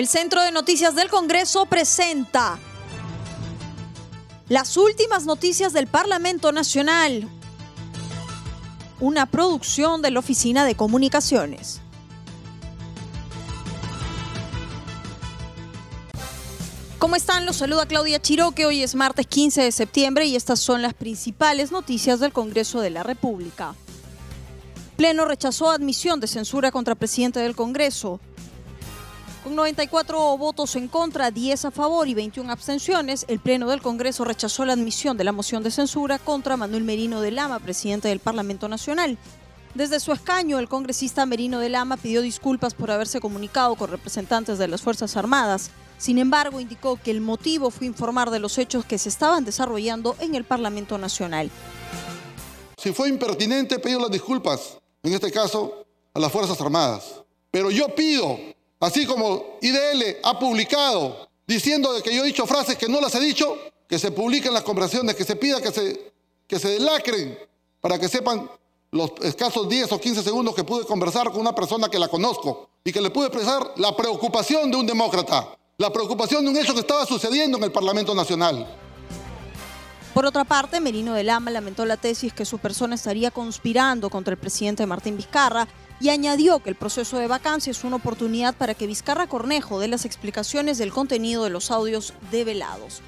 El Centro de Noticias del Congreso presenta las últimas noticias del Parlamento Nacional, una producción de la Oficina de Comunicaciones. ¿Cómo están? Los saluda Claudia Chiroque. Hoy es martes 15 de septiembre y estas son las principales noticias del Congreso de la República. Pleno rechazó admisión de censura contra presidente del Congreso. Con 94 votos en contra, 10 a favor y 21 abstenciones, el Pleno del Congreso rechazó la admisión de la moción de censura contra Manuel Merino de Lama, presidente del Parlamento Nacional. Desde su escaño, el congresista Merino de Lama pidió disculpas por haberse comunicado con representantes de las Fuerzas Armadas. Sin embargo, indicó que el motivo fue informar de los hechos que se estaban desarrollando en el Parlamento Nacional. Si fue impertinente, pido las disculpas, en este caso, a las Fuerzas Armadas. Pero yo pido, así como IDL ha publicado diciendo de que yo he dicho frases que no las he dicho, que se publiquen las conversaciones, que se pida que se, que se delacren para que sepan los escasos 10 o 15 segundos que pude conversar con una persona que la conozco y que le pude expresar la preocupación de un demócrata la preocupación de un hecho que estaba sucediendo en el Parlamento Nacional. Por otra parte, Merino de Lama lamentó la tesis que su persona estaría conspirando contra el presidente Martín Vizcarra y añadió que el proceso de vacancia es una oportunidad para que Vizcarra Cornejo dé las explicaciones del contenido de los audios develados.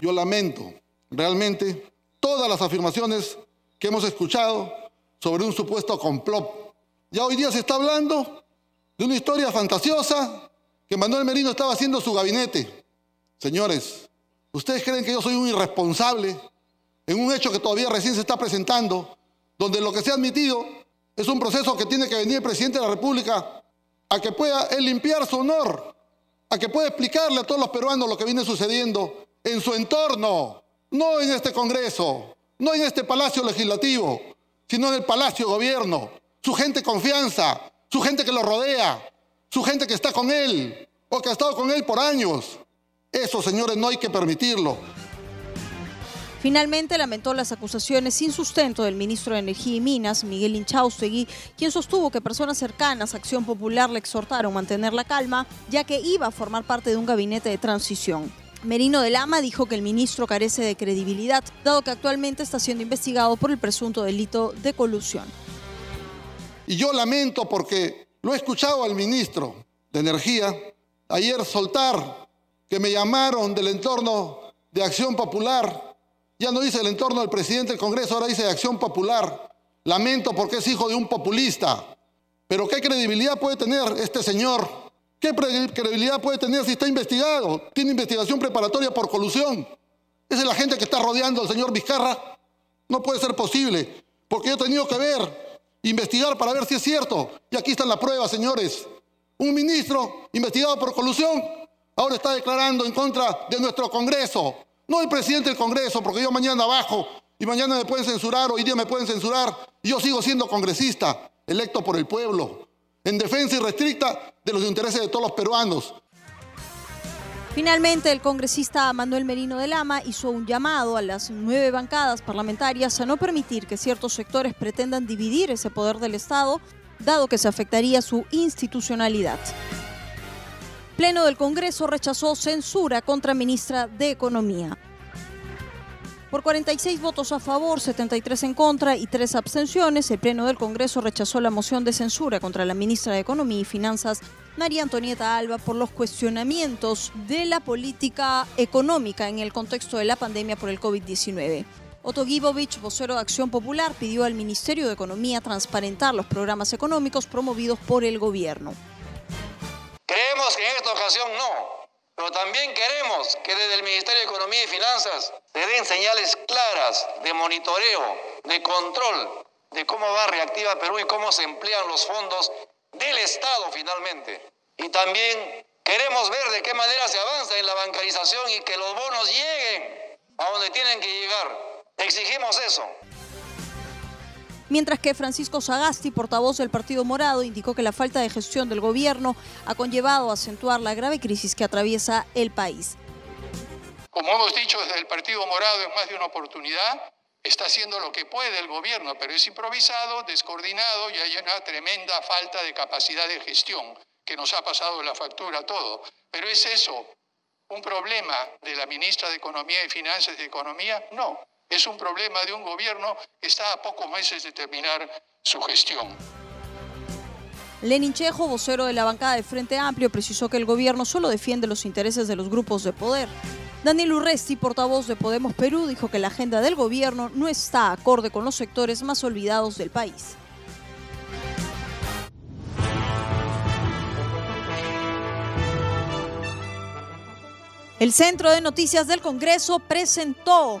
Yo lamento realmente todas las afirmaciones que hemos escuchado sobre un supuesto complot. Ya hoy día se está hablando de una historia fantasiosa que Manuel Merino estaba haciendo su gabinete. Señores, ¿ustedes creen que yo soy un irresponsable en un hecho que todavía recién se está presentando, donde lo que se ha admitido es un proceso que tiene que venir el presidente de la República a que pueda él limpiar su honor, a que pueda explicarle a todos los peruanos lo que viene sucediendo en su entorno, no en este Congreso, no en este Palacio Legislativo, sino en el Palacio Gobierno, su gente confianza, su gente que lo rodea, su gente que está con él o que ha estado con él por años. Eso, señores, no hay que permitirlo. Finalmente lamentó las acusaciones sin sustento del ministro de Energía y Minas, Miguel Inchaustegui, quien sostuvo que personas cercanas a Acción Popular le exhortaron a mantener la calma, ya que iba a formar parte de un gabinete de transición. Merino de Lama dijo que el ministro carece de credibilidad, dado que actualmente está siendo investigado por el presunto delito de colusión. Y yo lamento porque lo he escuchado al ministro de Energía ayer soltar que me llamaron del entorno de Acción Popular. Ya no dice el entorno del presidente del Congreso, ahora dice de Acción Popular. Lamento porque es hijo de un populista. Pero ¿qué credibilidad puede tener este señor? ¿Qué credibilidad puede tener si está investigado? Tiene investigación preparatoria por colusión. Esa es la gente que está rodeando al señor Vizcarra. No puede ser posible, porque yo he tenido que ver investigar para ver si es cierto. Y aquí está la prueba, señores. Un ministro investigado por colusión ahora está declarando en contra de nuestro Congreso. No el presidente del Congreso, porque yo mañana bajo y mañana me pueden censurar, hoy día me pueden censurar. Y yo sigo siendo congresista, electo por el pueblo, en defensa irrestricta de los intereses de todos los peruanos. Finalmente, el congresista Manuel Merino de Lama hizo un llamado a las nueve bancadas parlamentarias a no permitir que ciertos sectores pretendan dividir ese poder del Estado, dado que se afectaría su institucionalidad. Pleno del Congreso rechazó censura contra ministra de Economía. Por 46 votos a favor, 73 en contra y 3 abstenciones, el Pleno del Congreso rechazó la moción de censura contra la ministra de Economía y Finanzas, María Antonieta Alba, por los cuestionamientos de la política económica en el contexto de la pandemia por el COVID-19. Otto Gibovich, vocero de Acción Popular, pidió al Ministerio de Economía transparentar los programas económicos promovidos por el gobierno. Ocasión no, pero también queremos que desde el Ministerio de Economía y Finanzas se den señales claras de monitoreo, de control de cómo va Reactiva Perú y cómo se emplean los fondos del Estado finalmente. Y también queremos ver de qué manera se avanza en la bancarización y que los bonos lleguen a donde tienen que llegar. Exigimos eso mientras que Francisco Sagasti, portavoz del Partido Morado, indicó que la falta de gestión del gobierno ha conllevado a acentuar la grave crisis que atraviesa el país. Como hemos dicho desde el Partido Morado en más de una oportunidad, está haciendo lo que puede el gobierno, pero es improvisado, descoordinado y hay una tremenda falta de capacidad de gestión. que nos ha pasado la factura a todo. Pero ¿es eso un problema de la ministra de Economía y Finanzas de Economía? No, es un problema de un gobierno que está a pocos meses de terminar su gestión. Lenin Chejo, vocero de la bancada de Frente Amplio, precisó que el gobierno solo defiende los intereses de los grupos de poder. Daniel Urresti, portavoz de Podemos Perú, dijo que la agenda del gobierno no está acorde con los sectores más olvidados del país. El Centro de Noticias del Congreso presentó